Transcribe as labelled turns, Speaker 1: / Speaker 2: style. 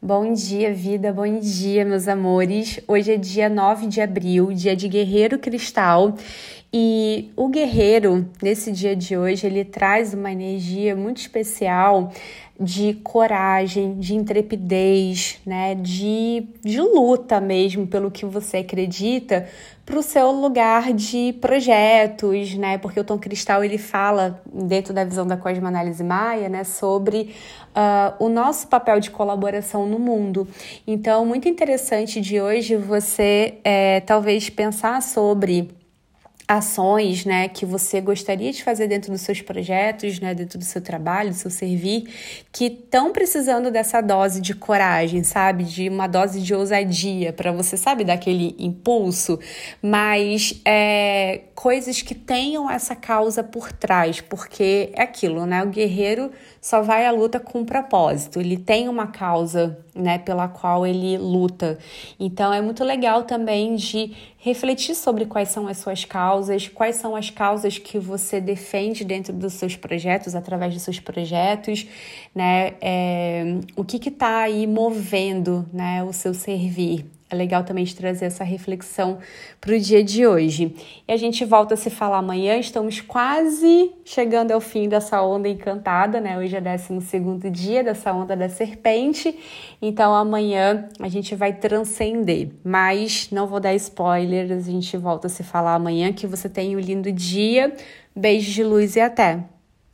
Speaker 1: Bom dia, vida, bom dia, meus amores. Hoje é dia 9 de abril, dia de Guerreiro Cristal. E o guerreiro, nesse dia de hoje, ele traz uma energia muito especial de coragem, de intrepidez, né, de, de luta mesmo pelo que você acredita, para o seu lugar de projetos, né, porque o Tom Cristal ele fala dentro da visão da cosmoanálise maia, né, sobre uh, o nosso papel de colaboração no mundo. Então, muito interessante de hoje você é, talvez pensar sobre ações, né, que você gostaria de fazer dentro dos seus projetos, né, dentro do seu trabalho, do seu servir, que estão precisando dessa dose de coragem, sabe, de uma dose de ousadia para você, sabe, daquele impulso, mas é, coisas que tenham essa causa por trás, porque é aquilo, né, o guerreiro só vai à luta com um propósito, ele tem uma causa, né, pela qual ele luta. Então é muito legal também de refletir sobre quais são as suas causas, quais são as causas que você defende dentro dos seus projetos, através dos seus projetos, né? É, o que está aí movendo né, o seu servir. É legal também de trazer essa reflexão para o dia de hoje. E a gente volta a se falar amanhã. Estamos quase chegando ao fim dessa onda encantada, né? Hoje é 12 dia dessa onda da serpente. Então amanhã a gente vai transcender. Mas não vou dar spoilers. A gente volta a se falar amanhã. Que você tenha um lindo dia. Beijos de luz e até!